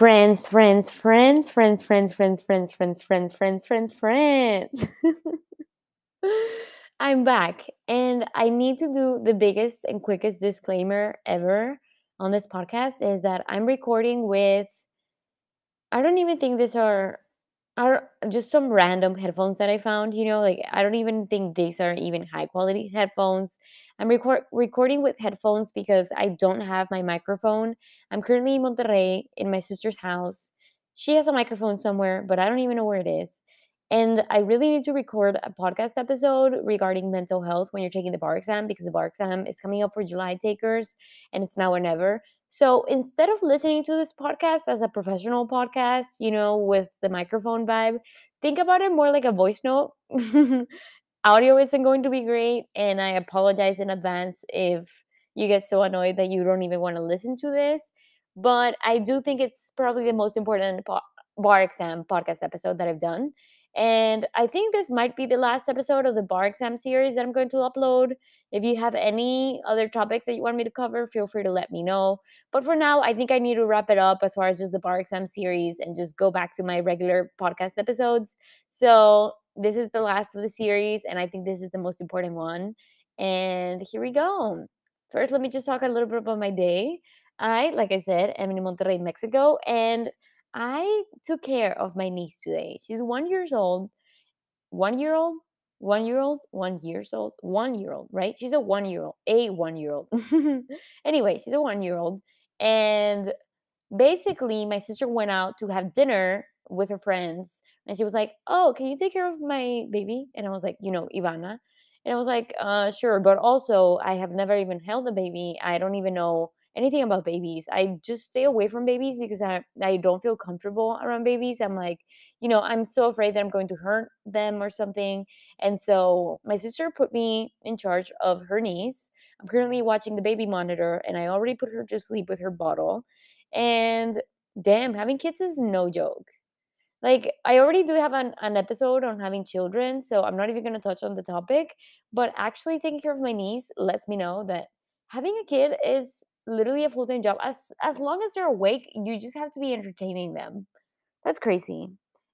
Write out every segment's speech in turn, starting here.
Friends, friends, friends, friends, friends, friends, friends, friends, friends, friends, friends, friends. I'm back and I need to do the biggest and quickest disclaimer ever on this podcast is that I'm recording with I don't even think these are are just some random headphones that I found, you know, like I don't even think these are even high quality headphones. I'm record recording with headphones because I don't have my microphone. I'm currently in Monterrey in my sister's house. She has a microphone somewhere, but I don't even know where it is. And I really need to record a podcast episode regarding mental health when you're taking the bar exam because the bar exam is coming up for July takers and it's now or never. So instead of listening to this podcast as a professional podcast, you know, with the microphone vibe, think about it more like a voice note. Audio isn't going to be great, and I apologize in advance if you get so annoyed that you don't even want to listen to this. But I do think it's probably the most important po- bar exam podcast episode that I've done. And I think this might be the last episode of the bar exam series that I'm going to upload. If you have any other topics that you want me to cover, feel free to let me know. But for now, I think I need to wrap it up as far as just the bar exam series and just go back to my regular podcast episodes. So this is the last of the series, and I think this is the most important one. And here we go. First, let me just talk a little bit about my day. I, like I said, am in Monterrey, Mexico, and I took care of my niece today. She's one years old, one year old, one year old, one years old, one year old, right? She's a one year old, a one year old. anyway, she's a one year old, and basically, my sister went out to have dinner with her friends, and she was like, "Oh, can you take care of my baby?" And I was like, "You know, Ivana." And I was like, uh, sure, but also I have never even held a baby. I don't even know anything about babies. I just stay away from babies because I I don't feel comfortable around babies. I'm like, you know, I'm so afraid that I'm going to hurt them or something. And so my sister put me in charge of her niece. I'm currently watching the baby monitor and I already put her to sleep with her bottle. And damn, having kids is no joke. Like, I already do have an, an episode on having children, so I'm not even going to touch on the topic. But actually, taking care of my niece lets me know that having a kid is literally a full time job. As as long as they're awake, you just have to be entertaining them. That's crazy.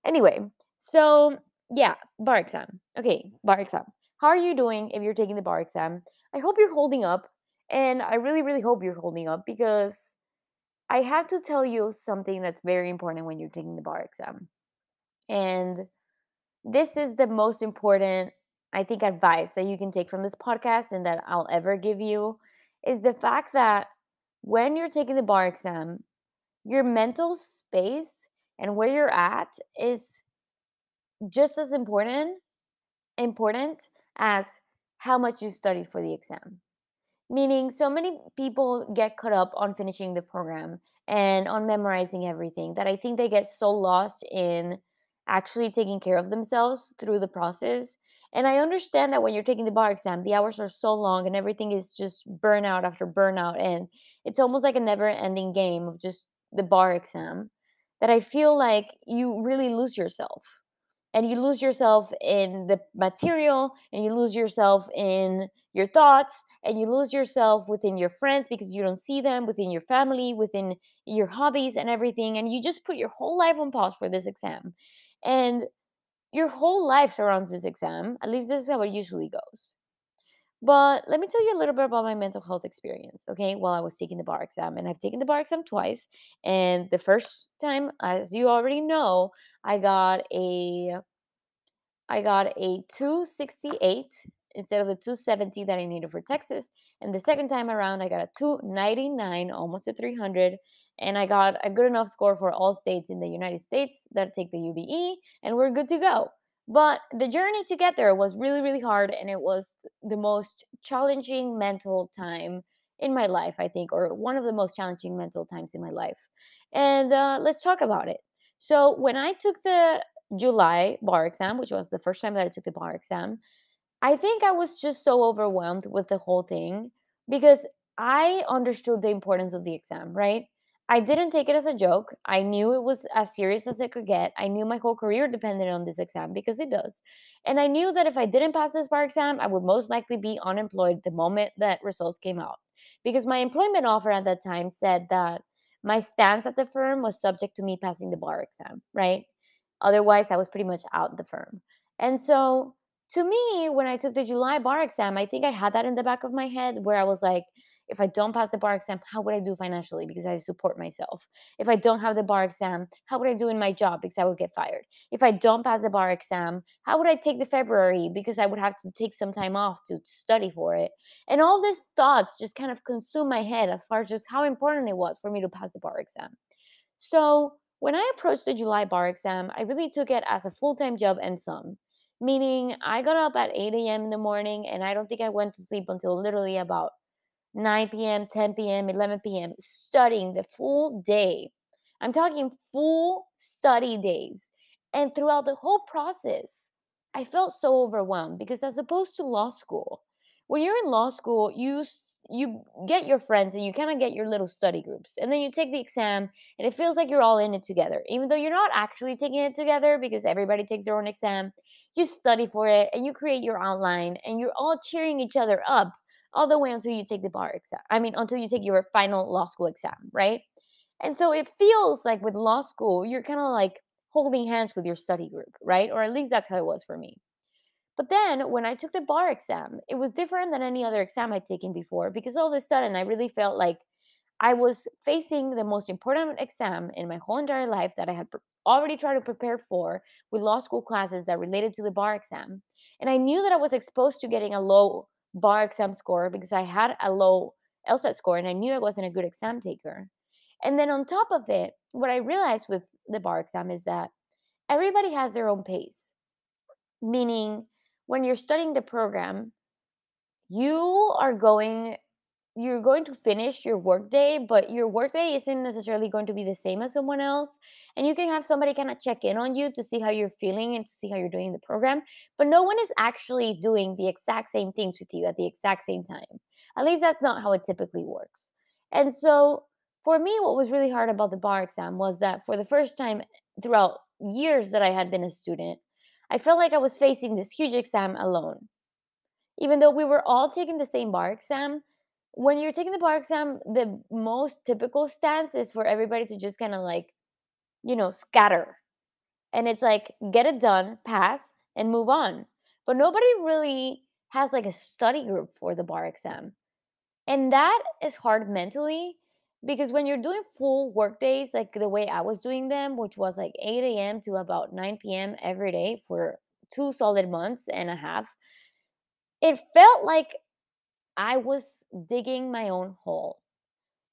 Anyway, so yeah, bar exam. Okay, bar exam. How are you doing if you're taking the bar exam? I hope you're holding up, and I really, really hope you're holding up because I have to tell you something that's very important when you're taking the bar exam. And this is the most important, I think, advice that you can take from this podcast and that I'll ever give you is the fact that when you're taking the bar exam, your mental space and where you're at is just as important important as how much you study for the exam. Meaning, so many people get caught up on finishing the program and on memorizing everything that I think they get so lost in actually taking care of themselves through the process. And I understand that when you're taking the bar exam, the hours are so long and everything is just burnout after burnout. And it's almost like a never ending game of just the bar exam that I feel like you really lose yourself and you lose yourself in the material and you lose yourself in your thoughts and you lose yourself within your friends because you don't see them within your family within your hobbies and everything and you just put your whole life on pause for this exam and your whole life surrounds this exam at least this is how it usually goes but let me tell you a little bit about my mental health experience, okay? While I was taking the bar exam, and I've taken the bar exam twice. And the first time, as you already know, I got a I got a 268 instead of the 270 that I needed for Texas. And the second time around, I got a 299, almost a 300. And I got a good enough score for all states in the United States that take the UBE, and we're good to go. But the journey to get there was really, really hard, and it was the most challenging mental time in my life, I think, or one of the most challenging mental times in my life. And uh, let's talk about it. So, when I took the July bar exam, which was the first time that I took the bar exam, I think I was just so overwhelmed with the whole thing because I understood the importance of the exam, right? I didn't take it as a joke. I knew it was as serious as it could get. I knew my whole career depended on this exam because it does. And I knew that if I didn't pass this bar exam, I would most likely be unemployed the moment that results came out. Because my employment offer at that time said that my stance at the firm was subject to me passing the bar exam, right? Otherwise, I was pretty much out the firm. And so, to me, when I took the July bar exam, I think I had that in the back of my head where I was like, if I don't pass the bar exam, how would I do financially? Because I support myself. If I don't have the bar exam, how would I do in my job? Because I would get fired. If I don't pass the bar exam, how would I take the February? Because I would have to take some time off to study for it. And all these thoughts just kind of consume my head as far as just how important it was for me to pass the bar exam. So when I approached the July bar exam, I really took it as a full time job and some. Meaning, I got up at 8 a.m. in the morning and I don't think I went to sleep until literally about 9 p.m., 10 p.m., 11 p.m., studying the full day. I'm talking full study days. And throughout the whole process, I felt so overwhelmed because as opposed to law school, when you're in law school, you you get your friends and you kind of get your little study groups. And then you take the exam and it feels like you're all in it together. Even though you're not actually taking it together because everybody takes their own exam, you study for it and you create your outline and you're all cheering each other up all the way until you take the bar exam. I mean, until you take your final law school exam, right? And so it feels like with law school, you're kind of like holding hands with your study group, right? Or at least that's how it was for me. But then when I took the bar exam, it was different than any other exam I'd taken before because all of a sudden I really felt like I was facing the most important exam in my whole entire life that I had already tried to prepare for with law school classes that related to the bar exam. And I knew that I was exposed to getting a low bar exam score because I had a low LSAT score and I knew I wasn't a good exam taker. And then on top of it, what I realized with the bar exam is that everybody has their own pace. Meaning, when you're studying the program, you are going you're going to finish your workday, but your workday isn't necessarily going to be the same as someone else. And you can have somebody kind of check in on you to see how you're feeling and to see how you're doing in the program. But no one is actually doing the exact same things with you at the exact same time. At least that's not how it typically works. And so for me, what was really hard about the bar exam was that for the first time throughout years that I had been a student, I felt like I was facing this huge exam alone. Even though we were all taking the same bar exam, when you're taking the bar exam, the most typical stance is for everybody to just kind of like, you know, scatter. And it's like, get it done, pass, and move on. But nobody really has like a study group for the bar exam. And that is hard mentally because when you're doing full work days, like the way I was doing them, which was like 8 a.m. to about 9 p.m. every day for two solid months and a half, it felt like I was digging my own hole.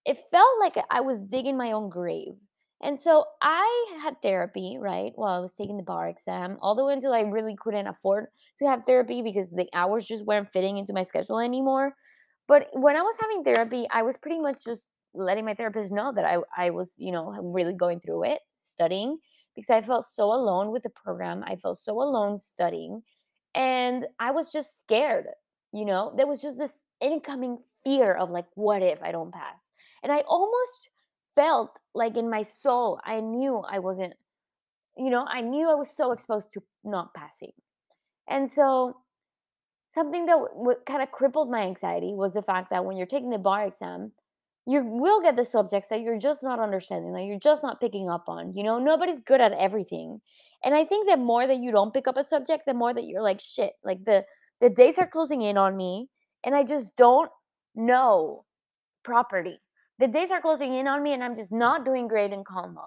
It felt like I was digging my own grave. And so I had therapy, right, while I was taking the bar exam, all the way until I really couldn't afford to have therapy because the hours just weren't fitting into my schedule anymore. But when I was having therapy, I was pretty much just letting my therapist know that I, I was, you know, really going through it, studying, because I felt so alone with the program. I felt so alone studying. And I was just scared, you know, there was just this incoming fear of like, what if I don't pass? And I almost felt like in my soul, I knew I wasn't, you know, I knew I was so exposed to not passing. And so something that w- kind of crippled my anxiety was the fact that when you're taking the bar exam, you will get the subjects that you're just not understanding, that you're just not picking up on. You know, nobody's good at everything. And I think the more that you don't pick up a subject, the more that you're like, shit, like the the days are closing in on me and I just don't know property. The days are closing in on me and I'm just not doing great in combo.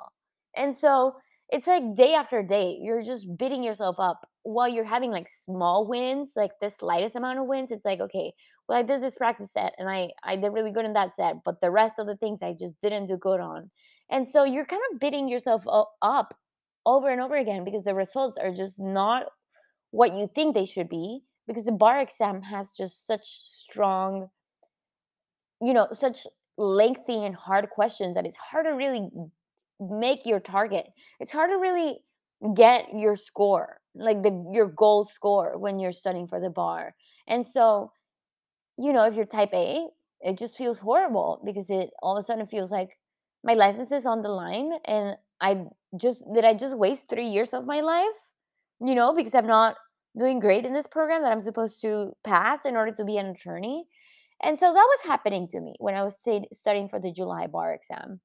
And so it's like day after day, you're just beating yourself up while you're having like small wins, like the slightest amount of wins. It's like, okay, well, I did this practice set and I, I did really good in that set, but the rest of the things I just didn't do good on. And so you're kind of beating yourself up over and over again because the results are just not what you think they should be because the bar exam has just such strong you know such lengthy and hard questions that it's hard to really make your target. It's hard to really get your score like the your goal score when you're studying for the bar. And so you know if you're type a it just feels horrible because it all of a sudden feels like my license is on the line and i just did i just waste three years of my life? You know because i'm not doing great in this program that I'm supposed to pass in order to be an attorney. And so that was happening to me when I was studying for the July bar exam.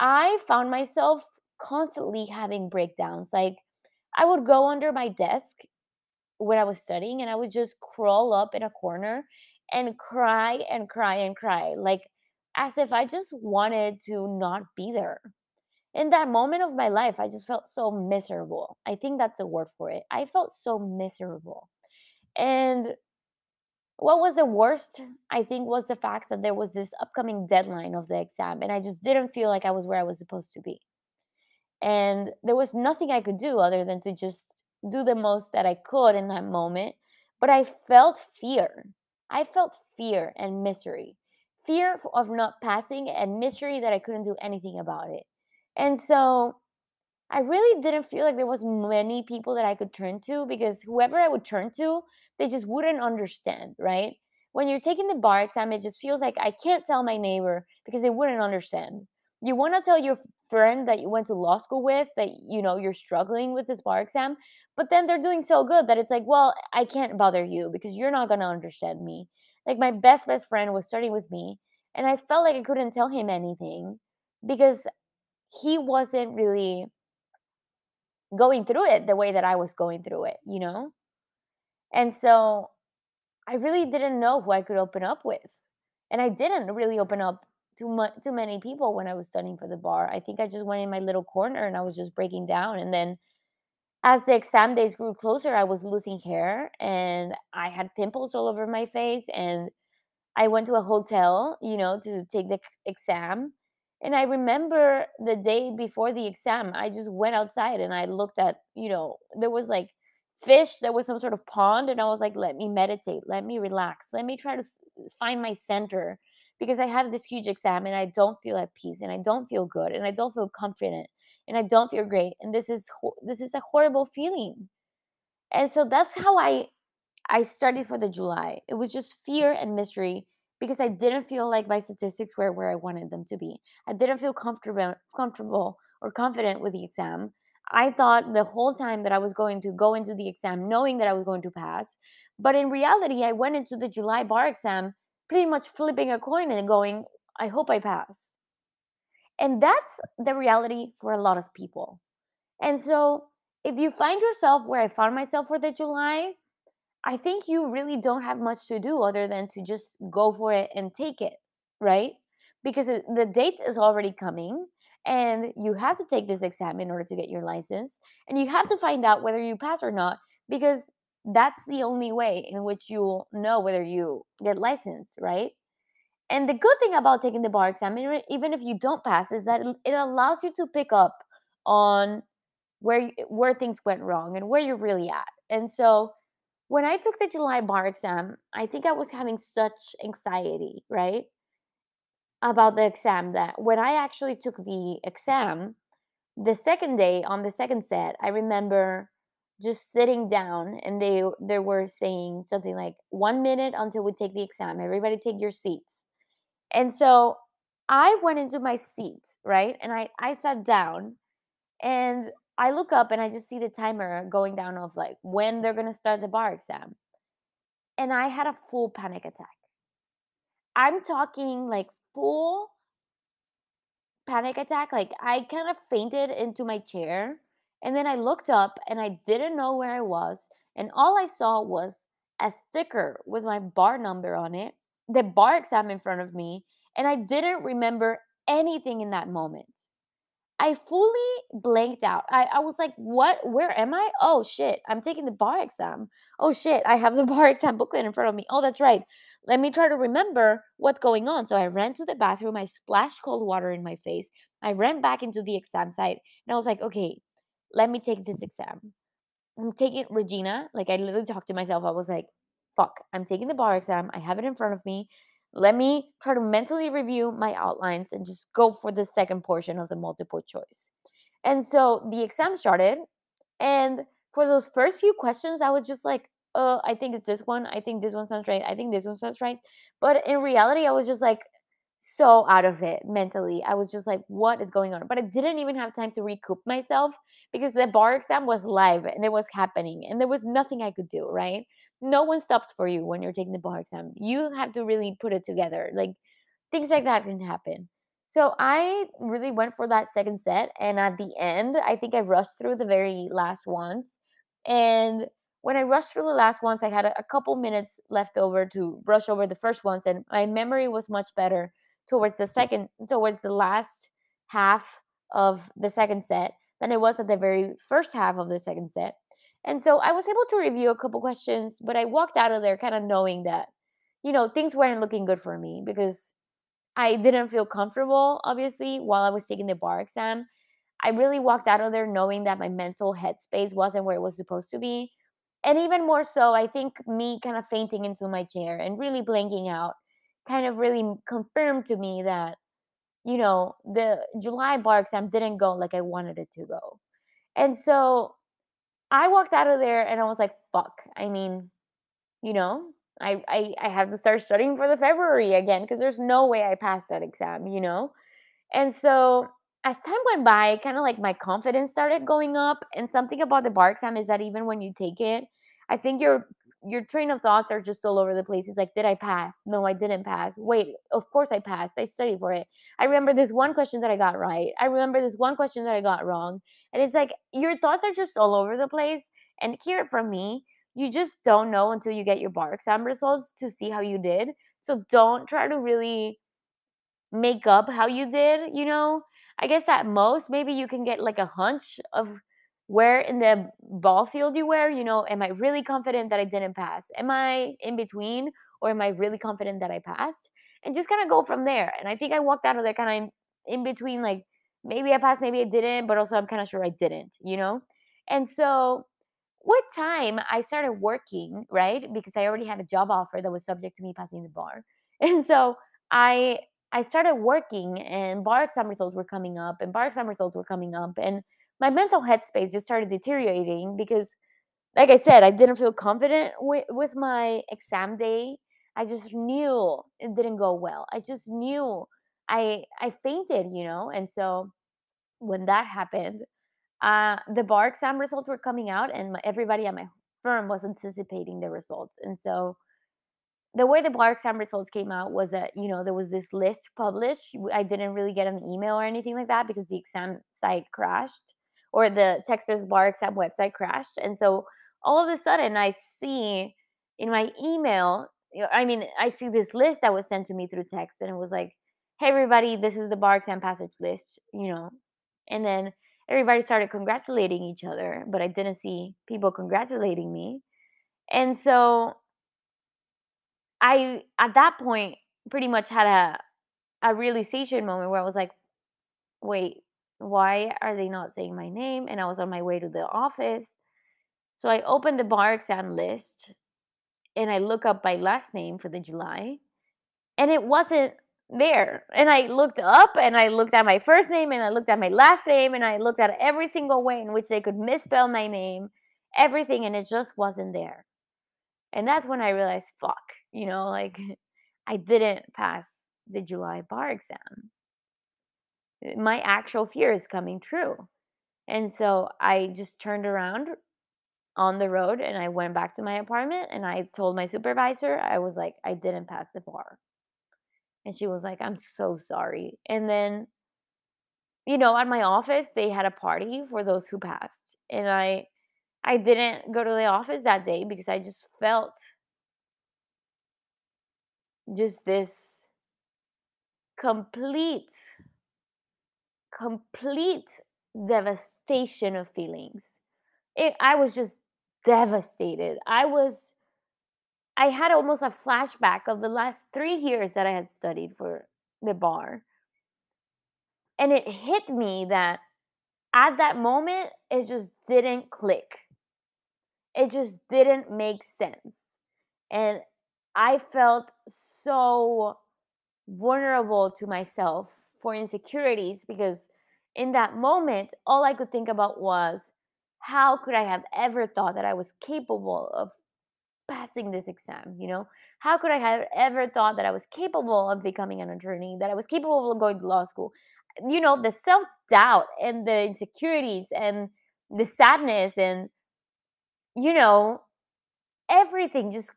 I found myself constantly having breakdowns. Like, I would go under my desk when I was studying and I would just crawl up in a corner and cry and cry and cry, like as if I just wanted to not be there. In that moment of my life, I just felt so miserable. I think that's a word for it. I felt so miserable. And what was the worst, I think, was the fact that there was this upcoming deadline of the exam, and I just didn't feel like I was where I was supposed to be. And there was nothing I could do other than to just do the most that I could in that moment. But I felt fear. I felt fear and misery. Fear of not passing and misery that I couldn't do anything about it. And so I really didn't feel like there was many people that I could turn to because whoever I would turn to, they just wouldn't understand, right? When you're taking the bar exam, it just feels like I can't tell my neighbor because they wouldn't understand. You want to tell your friend that you went to law school with that you know you're struggling with this bar exam, but then they're doing so good that it's like, well, I can't bother you because you're not going to understand me. Like my best best friend was studying with me, and I felt like I couldn't tell him anything because he wasn't really going through it the way that I was going through it, you know? And so I really didn't know who I could open up with. And I didn't really open up to much too many people when I was studying for the bar. I think I just went in my little corner and I was just breaking down. And then as the exam days grew closer, I was losing hair and I had pimples all over my face and I went to a hotel, you know, to take the exam. And I remember the day before the exam, I just went outside and I looked at, you know, there was like fish, there was some sort of pond. And I was like, let me meditate, let me relax, let me try to find my center because I have this huge exam and I don't feel at peace and I don't feel good and I don't feel confident and I don't feel great. And this is, this is a horrible feeling. And so that's how I I studied for the July. It was just fear and mystery because I didn't feel like my statistics were where I wanted them to be. I didn't feel comfortable comfortable or confident with the exam. I thought the whole time that I was going to go into the exam knowing that I was going to pass, but in reality I went into the July bar exam pretty much flipping a coin and going, I hope I pass. And that's the reality for a lot of people. And so if you find yourself where I found myself for the July, I think you really don't have much to do other than to just go for it and take it, right? Because the date is already coming and you have to take this exam in order to get your license and you have to find out whether you pass or not because that's the only way in which you'll know whether you get licensed, right? And the good thing about taking the bar exam, even if you don't pass, is that it allows you to pick up on where where things went wrong and where you're really at. And so when I took the July bar exam, I think I was having such anxiety, right? About the exam that when I actually took the exam, the second day on the second set, I remember just sitting down and they they were saying something like 1 minute until we take the exam. Everybody take your seats. And so I went into my seat, right? And I I sat down and I look up and I just see the timer going down of like when they're going to start the bar exam. And I had a full panic attack. I'm talking like full panic attack. Like I kind of fainted into my chair. And then I looked up and I didn't know where I was. And all I saw was a sticker with my bar number on it, the bar exam in front of me. And I didn't remember anything in that moment. I fully blanked out. I, I was like, what? Where am I? Oh shit, I'm taking the bar exam. Oh shit, I have the bar exam booklet in front of me. Oh, that's right. Let me try to remember what's going on. So I ran to the bathroom. I splashed cold water in my face. I ran back into the exam site and I was like, okay, let me take this exam. I'm taking Regina. Like I literally talked to myself. I was like, fuck, I'm taking the bar exam. I have it in front of me. Let me try to mentally review my outlines and just go for the second portion of the multiple choice. And so the exam started. And for those first few questions, I was just like, uh, I think it's this one. I think this one sounds right. I think this one sounds right. But in reality, I was just like so out of it mentally. I was just like, what is going on? But I didn't even have time to recoup myself because the bar exam was live and it was happening and there was nothing I could do, right? No one stops for you when you're taking the bar exam. You have to really put it together. Like things like that can happen. So I really went for that second set, and at the end, I think I rushed through the very last ones. And when I rushed through the last ones, I had a, a couple minutes left over to brush over the first ones, and my memory was much better towards the second, towards the last half of the second set than it was at the very first half of the second set. And so I was able to review a couple questions, but I walked out of there kind of knowing that, you know, things weren't looking good for me because I didn't feel comfortable, obviously, while I was taking the bar exam. I really walked out of there knowing that my mental headspace wasn't where it was supposed to be. And even more so, I think me kind of fainting into my chair and really blanking out kind of really confirmed to me that, you know, the July bar exam didn't go like I wanted it to go. And so I walked out of there and I was like, fuck. I mean, you know, I I, I have to start studying for the February again because there's no way I passed that exam, you know? And so as time went by, kind of like my confidence started going up. And something about the bar exam is that even when you take it, I think your your train of thoughts are just all over the place. It's like, did I pass? No, I didn't pass. Wait, of course I passed. I studied for it. I remember this one question that I got right. I remember this one question that I got wrong. And it's like your thoughts are just all over the place. And hear it from me. You just don't know until you get your bar exam results to see how you did. So don't try to really make up how you did, you know? I guess at most, maybe you can get like a hunch of where in the ball field you were, you know, am I really confident that I didn't pass? Am I in between or am I really confident that I passed? And just kind of go from there. And I think I walked out of there kind of in between, like maybe I passed, maybe I didn't, but also I'm kind of sure I didn't, you know? And so with time, I started working, right? Because I already had a job offer that was subject to me passing the bar. And so I I started working and bar exam results were coming up and bar exam results were coming up and my mental headspace just started deteriorating because like I said, I didn't feel confident with, with my exam day. I just knew it didn't go well. I just knew I I fainted, you know? And so when that happened, uh, the bar exam results were coming out, and my, everybody at my firm was anticipating the results. And so the way the bar exam results came out was that you know there was this list published i didn't really get an email or anything like that because the exam site crashed or the texas bar exam website crashed and so all of a sudden i see in my email, I mean i see this list that was sent to me through text and it was like hey everybody this is the bar exam passage list you know and then everybody started congratulating each other but i didn't see people congratulating me and so I at that point pretty much had a a realization moment where I was like, "Wait, why are they not saying my name?" And I was on my way to the office. So I opened the bar exam list and I look up my last name for the July and it wasn't there. And I looked up and I looked at my first name and I looked at my last name and I looked at every single way in which they could misspell my name, everything and it just wasn't there. And that's when I realized, fuck, you know, like I didn't pass the July bar exam. Uh, My actual fear is coming true. And so I just turned around on the road and I went back to my apartment and I told my supervisor, I was like, I didn't pass the bar. And she was like, I'm so sorry. And then, you know, at my office, they had a party for those who passed. And I I didn't go to the office that day because I just felt just this complete complete devastation of feelings. It, I was just devastated. I was, I had almost a flashback of the last three years that I had studied for the bar. And it hit me that at that moment, it just didn't click. It just didn't make sense. And I felt so vulnerable to myself for insecurities because in that moment, all I could think about was how could I have ever thought that I was capable of passing this exam? You know, how could I have ever thought that I was capable of becoming an attorney, that I was capable of going to law school? You know, the self doubt and the insecurities and the sadness and, you know, everything just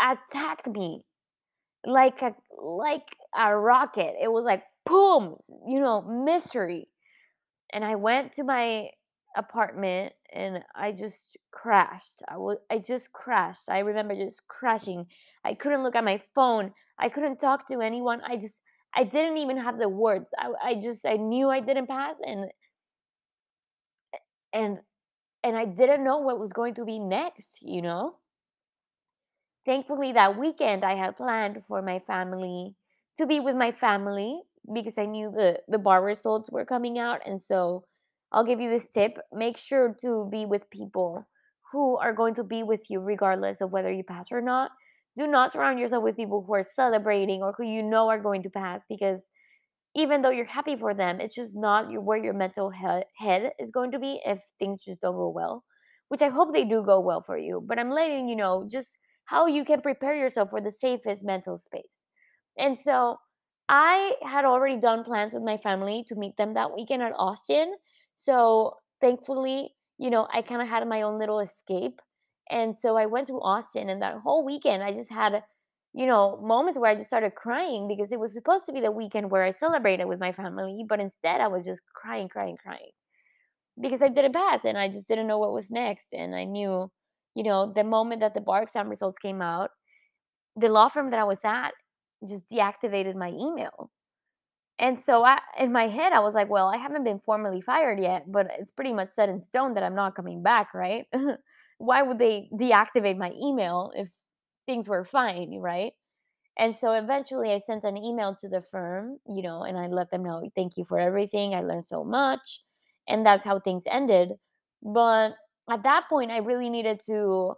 attacked me like a like a rocket. It was like boom, you know, mystery. And I went to my apartment and I just crashed. I was I just crashed. I remember just crashing. I couldn't look at my phone. I couldn't talk to anyone. I just I didn't even have the words. I I just I knew I didn't pass and and and I didn't know what was going to be next, you know? Thankfully that weekend I had planned for my family to be with my family because I knew the the bar results were coming out and so I'll give you this tip. Make sure to be with people who are going to be with you regardless of whether you pass or not. Do not surround yourself with people who are celebrating or who you know are going to pass because even though you're happy for them, it's just not your, where your mental he- head is going to be if things just don't go well, which I hope they do go well for you. But I'm letting you know just how you can prepare yourself for the safest mental space. And so I had already done plans with my family to meet them that weekend at Austin. So thankfully, you know, I kind of had my own little escape. And so I went to Austin, and that whole weekend, I just had you know, moments where I just started crying because it was supposed to be the weekend where I celebrated with my family, but instead I was just crying, crying, crying because I didn't pass and I just didn't know what was next. And I knew, you know, the moment that the bar exam results came out, the law firm that I was at just deactivated my email. And so I, in my head, I was like, well, I haven't been formally fired yet, but it's pretty much set in stone that I'm not coming back, right? Why would they deactivate my email if things were fine, right? And so eventually I sent an email to the firm, you know, and I let them know, thank you for everything. I learned so much. And that's how things ended. But at that point, I really needed to,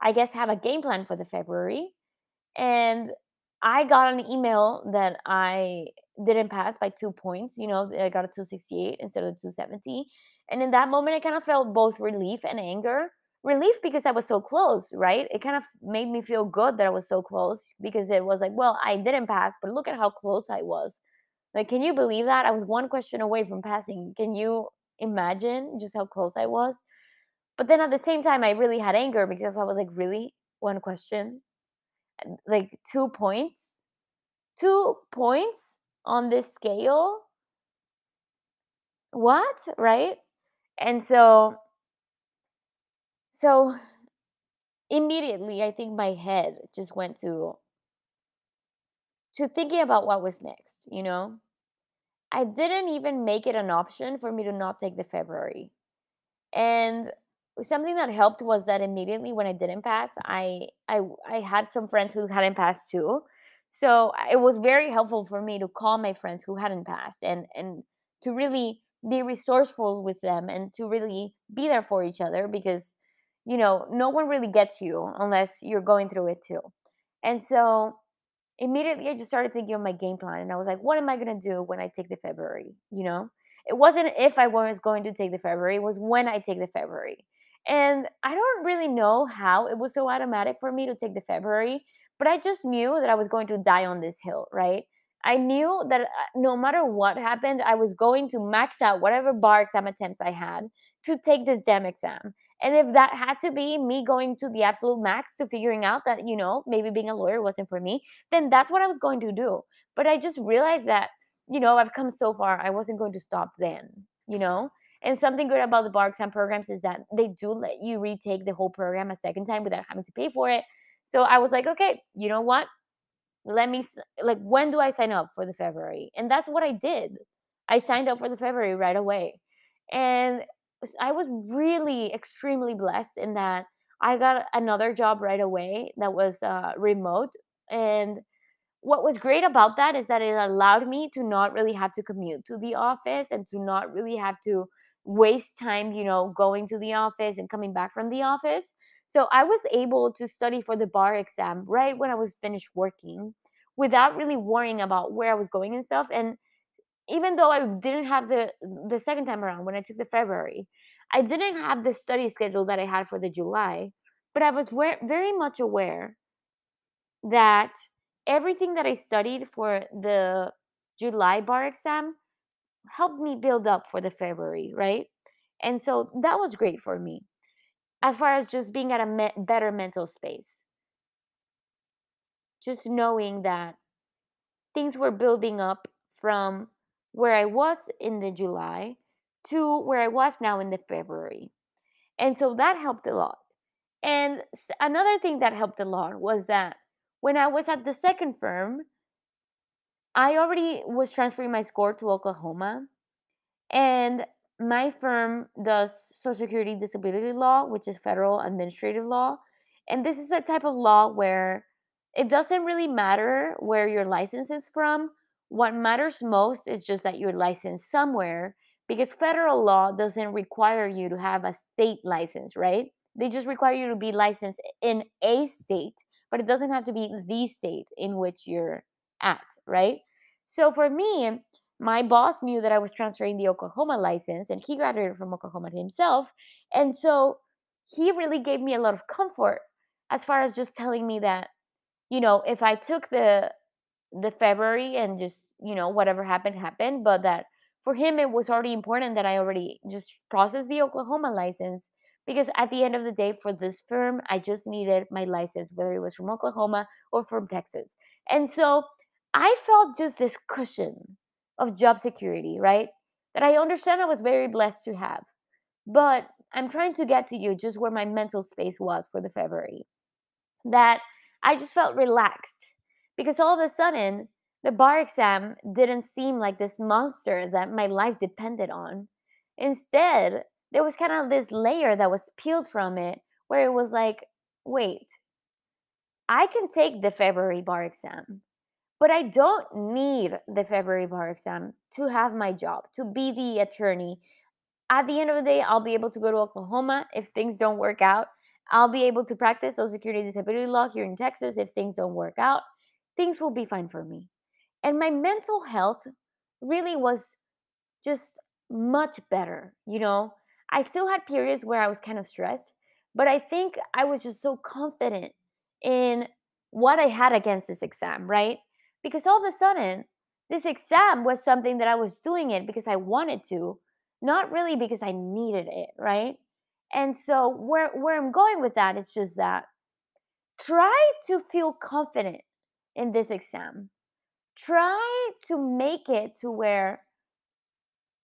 I guess, have a game plan for the February. And I got an email that I didn't pass by two points. You know, I got a 268 instead of 270. And in that moment, I kind of felt both relief and anger relief because I was so close, right? It kind of made me feel good that I was so close because it was like, well, I didn't pass, but look at how close I was. Like, can you believe that? I was one question away from passing. Can you imagine just how close I was? But then at the same time, I really had anger because I was like, really? One question? Like, two points? Two points on this scale? What? Right? And so so immediately, I think my head just went to to thinking about what was next, you know? I didn't even make it an option for me to not take the February. And something that helped was that immediately when I didn't pass, I I I had some friends who hadn't passed too. So it was very helpful for me to call my friends who hadn't passed and and to really be resourceful with them and to really be there for each other because you know, no one really gets you unless you're going through it too. And so immediately I just started thinking of my game plan and I was like, what am I going to do when I take the February? You know, it wasn't if I was going to take the February, it was when I take the February. And I don't really know how it was so automatic for me to take the February, but I just knew that I was going to die on this hill, right? I knew that uh, no matter what happened, I was going to max out whatever bar exam attempts I had to take this damn exam. And if that had to be me going to the absolute max to figuring out that, you know, maybe being a lawyer wasn't for me, then that's what I was going to do. But I just realized that, you know, I've come so far, I wasn't going to stop then, you know? And something good about the bar exam programs is that they do let you retake the whole program a second time without having to pay for it. So I was like, okay, you know what? Let me, like, when do I sign up for the February? And that's what I did. I signed up for the February right away. And I was really extremely blessed in that I got another job right away that was uh, remote. And what was great about that is that it allowed me to not really have to commute to the office and to not really have to waste time, you know, going to the office and coming back from the office. So I was able to study for the bar exam right when I was finished working without really worrying about where I was going and stuff. And even though I didn't have the the second time around when I took the February, I didn't have the study schedule that I had for the July, but I was very much aware that everything that I studied for the July bar exam helped me build up for the February, right? And so that was great for me as far as just being at a me- better mental space. Just knowing that things were building up from where I was in the July to where I was now in the February. And so that helped a lot. And another thing that helped a lot was that when I was at the second firm, I already was transferring my score to Oklahoma. And my firm does Social Security disability law, which is federal administrative law. And this is a type of law where it doesn't really matter where your license is from. What matters most is just that you're licensed somewhere because federal law doesn't require you to have a state license, right? They just require you to be licensed in a state, but it doesn't have to be the state in which you're at, right? So for me, my boss knew that I was transferring the Oklahoma license and he graduated from Oklahoma himself. And so he really gave me a lot of comfort as far as just telling me that, you know, if I took the the February and just, you know, whatever happened happened, but that for him it was already important that I already just processed the Oklahoma license because at the end of the day for this firm I just needed my license whether it was from Oklahoma or from Texas. And so I felt just this cushion of job security, right? That I understand I was very blessed to have. But I'm trying to get to you just where my mental space was for the February. That I just felt relaxed because all of a sudden the bar exam didn't seem like this monster that my life depended on. Instead, there was kind of this layer that was peeled from it where it was like, wait, I can take the February bar exam. But I don't need the February bar exam to have my job, to be the attorney. At the end of the day, I'll be able to go to Oklahoma if things don't work out. I'll be able to practice Social Security disability law here in Texas if things don't work out. Things will be fine for me. And my mental health really was just much better, you know? I still had periods where I was kind of stressed, but I think I was just so confident in what I had against this exam, right? Because all of a sudden, this exam was something that I was doing it because I wanted to, not really because I needed it, right? And so where where I'm going with that is just that try to feel confident in this exam. Try to make it to where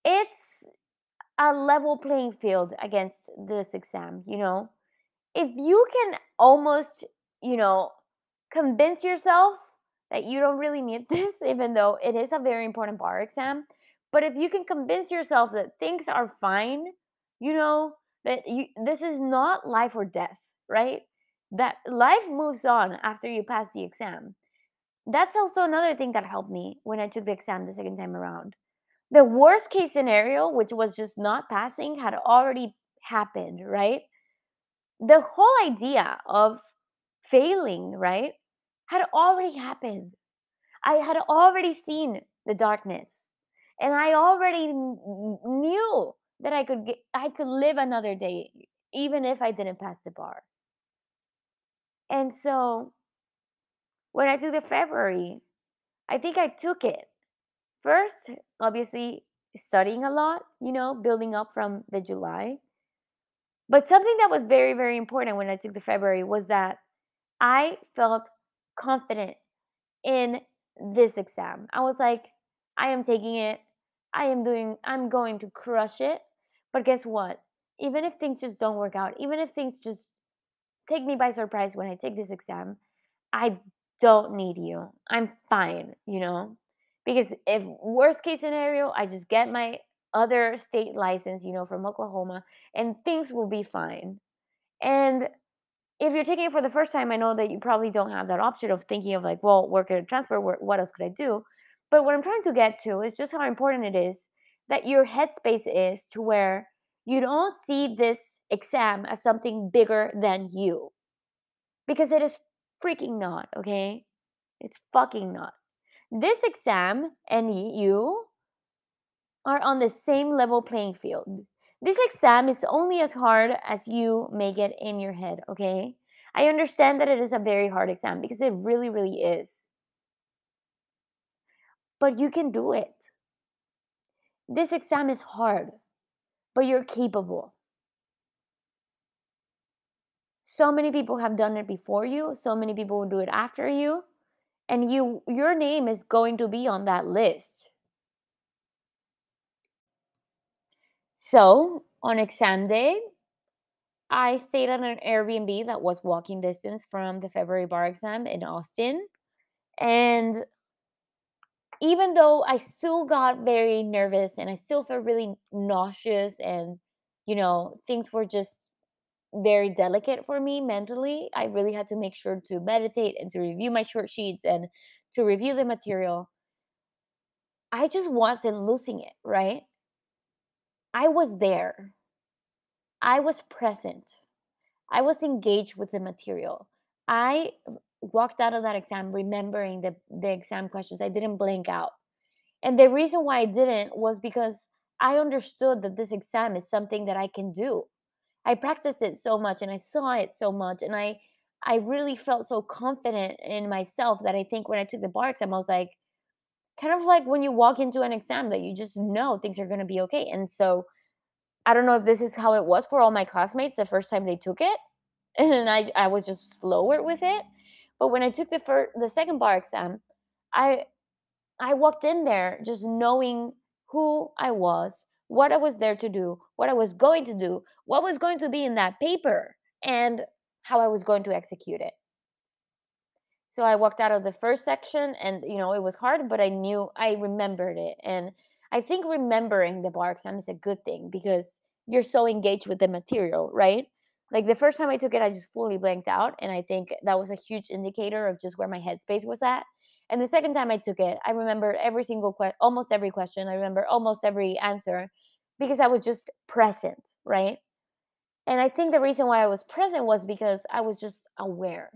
it's a level playing field against this exam, you know? If you can almost, you know, convince yourself that you don't really need this, even though it is a very important bar exam, but if you can convince yourself that things are fine, you know, that you this is not life or death, right? That life moves on after you pass the exam. That's also another thing that helped me when I took the exam the second time around the worst case scenario, which was just not passing, had already happened, right? The whole idea of failing, right, had already happened. I had already seen the darkness, and I already kn- knew that I could get, I could live another day, even if I didn't pass the bar. And so when I took the February, I think I took it First, obviously, studying a lot, you know, building up from the July. But something that was very, very important when I took the February was that I felt confident in this exam. I was like, I am taking it. I am doing, I'm going to crush it. But guess what? Even if things just don't work out, even if things just take me by surprise when I take this exam, I don't need you. I'm fine, you know? Because if worst case scenario, I just get my other state license, you know, from Oklahoma, and things will be fine. And if you're taking it for the first time, I know that you probably don't have that option of thinking of like, well, could I transfer? What else could I do? But what I'm trying to get to is just how important it is that your headspace is to where you don't see this exam as something bigger than you because it is freaking not, okay? It's fucking not. This exam and you are on the same level playing field. This exam is only as hard as you make it in your head, okay? I understand that it is a very hard exam because it really, really is. But you can do it. This exam is hard, but you're capable. So many people have done it before you, so many people will do it after you, and you your name is going to be on that list. So on exam day, I stayed on an Airbnb that was walking distance from the February bar exam in Austin. And even though I still got very nervous and I still felt really nauseous and, you know, things were just very delicate for me mentally, I really had to make sure to meditate and to review my short sheets and to review the material. I just wasn't losing it, right? I was there. I was present. I was engaged with the material. I walked out of that exam remembering the, the exam questions. I didn't blank out. And the reason why I didn't was because I understood that this exam is something that I can do. I practiced it so much and I saw it so much and I I really felt so confident in myself that I think when I took the bar exam I was like kind of like when you walk into an exam that you just know things are going to be okay. And so I don't know if this is how it was for all my classmates the first time they took it and I I was just slower with it. But when I took the first the second bar exam, I I walked in there just knowing who I was, what I was there to do, what I was going to do, what was going to be in that paper, and how I was going to execute it. So I walked out of the first section and you know, it was hard, but I knew I remembered it. And I think remembering the bar exam is a good thing because you're so engaged with the material, right? Like the first time I took it, I just fully blanked out. And I think that was a huge indicator of just where my headspace was at. And the second time I took it, I remember every single question, almost every question. I remember almost every answer because I was just present, right? And I think the reason why I was present was because I was just aware.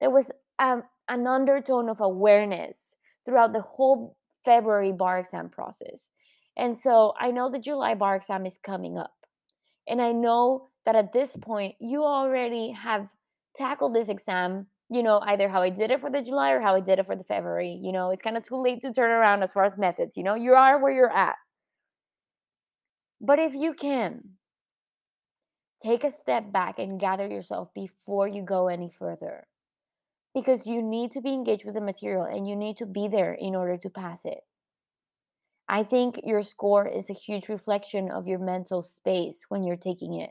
There was um, an undertone of awareness throughout the whole February bar exam process. And so I know the July bar exam is coming up. And I know that at this point, you already have tackled this exam, you know, either how I did it for the July or how I did it for the February. You know, it's kind of too late to turn around as far as methods. You know, you are where you're at. But if you can, take a step back and gather yourself before you go any further because you need to be engaged with the material and you need to be there in order to pass it. I think your score is a huge reflection of your mental space when you're taking it.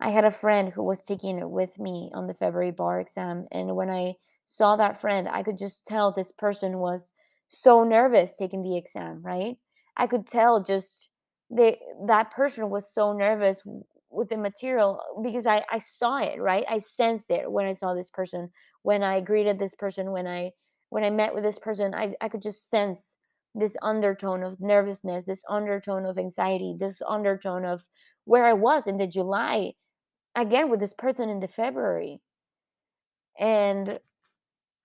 I had a friend who was taking it with me on the February bar exam, and when I saw that friend, I could just tell this person was so nervous taking the exam, right? I could tell just they that person was so nervous with the material uh, because I, I saw it right? I sensed it when i saw this person when i greeted this person when i when i met with this person i, I could just sense this undertone of nervousness this undertone of anxiety this undertone of where i was in the july again with this person in the february. And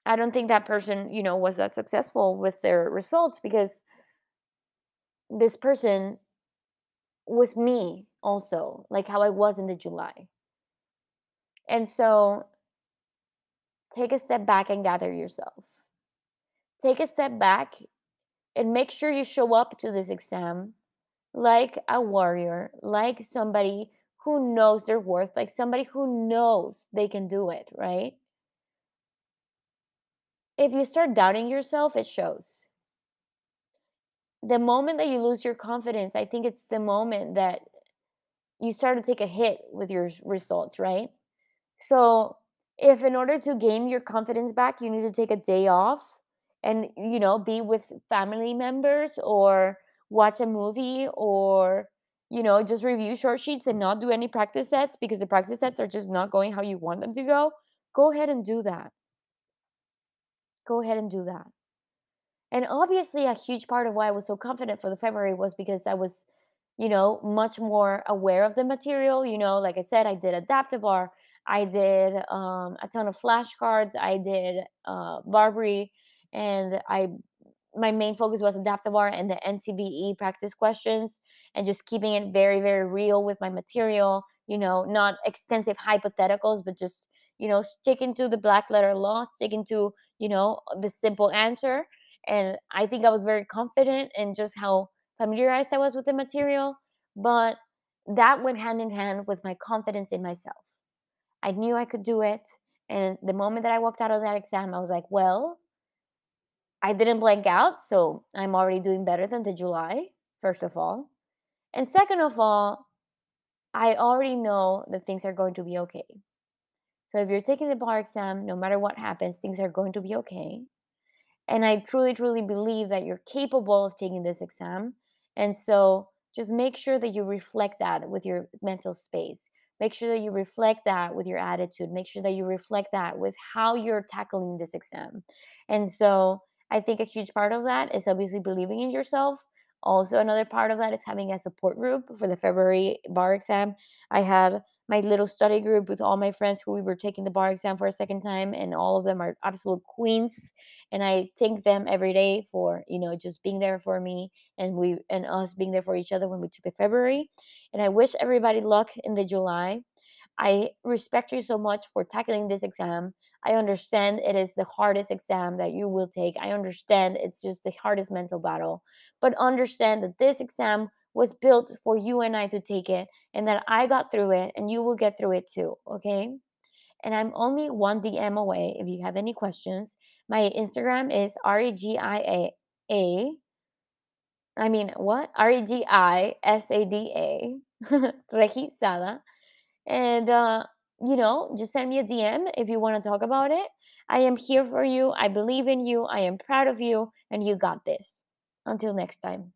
i don't think that person you know was that successful with their results because this person was me also, like how I was in the July. And so take a step back and gather yourself. Take a step back and make sure you show up to this exam like a warrior, like somebody who knows their worth, like somebody who knows they can do it, right? If you start doubting yourself, it shows. The moment that you lose your confidence, I think it's the moment that you start to take a hit with your results, right? So, if in order to gain your confidence back, you need to take a day off and, you know, be with family members or watch a movie or, you know, just review short sheets and not do any practice sets because the practice sets are just not going how you want them to go, go ahead and do that. Go ahead and do that. And obviously, a huge part of why I was so confident for the February was because I was you know, much more aware of the material. You know, like I said, I did AdaptiBar, I did um, a ton of flashcards, I did uh, Barbri, and I my main focus was AdaptiBar and the NCBE practice questions, and just keeping it very, very real with my material. You know, not extensive hypotheticals, but just you know, sticking to the black letter law, sticking to you know the simple answer. And I think I was very confident in just how familiarized I was with the material, but that went hand in hand with my confidence in myself. I knew I could do it. And the moment that I walked out of that exam, I was like, well, I didn't blank out. So I'm already doing better than the July, first of all. And second of all, I already know that things are going to be okay. So if you're taking the bar exam, no matter what happens, things are going to be okay. And I truly, truly believe that you're capable of taking this exam. And so just make sure that you reflect that with your mental space. Make sure that you reflect that with your attitude. Make sure that you reflect that with how you're tackling this exam. And so I think a huge part of that is obviously believing in yourself. Also, another part of that is having a support group for the February bar exam. I had my little study group with all my friends who we were taking the bar exam for a second time, and all of them are absolute queens. And I thank them every day for you know just being there for me and we and us being there for each other when we took the February. And I wish everybody luck in the July. I respect you so much for tackling this exam. I understand it is the hardest exam that you will take. I understand it's just the hardest mental battle. But understand that this exam was built for you and I to take it, and that I got through it, and you will get through it too. Okay. And I'm only one DM away if you have any questions. My Instagram is R E G I A A. I mean, what? R E G I S A D A. Regisada. And, uh, you know, just send me a DM if you want to talk about it. I am here for you. I believe in you. I am proud of you. And you got this. Until next time.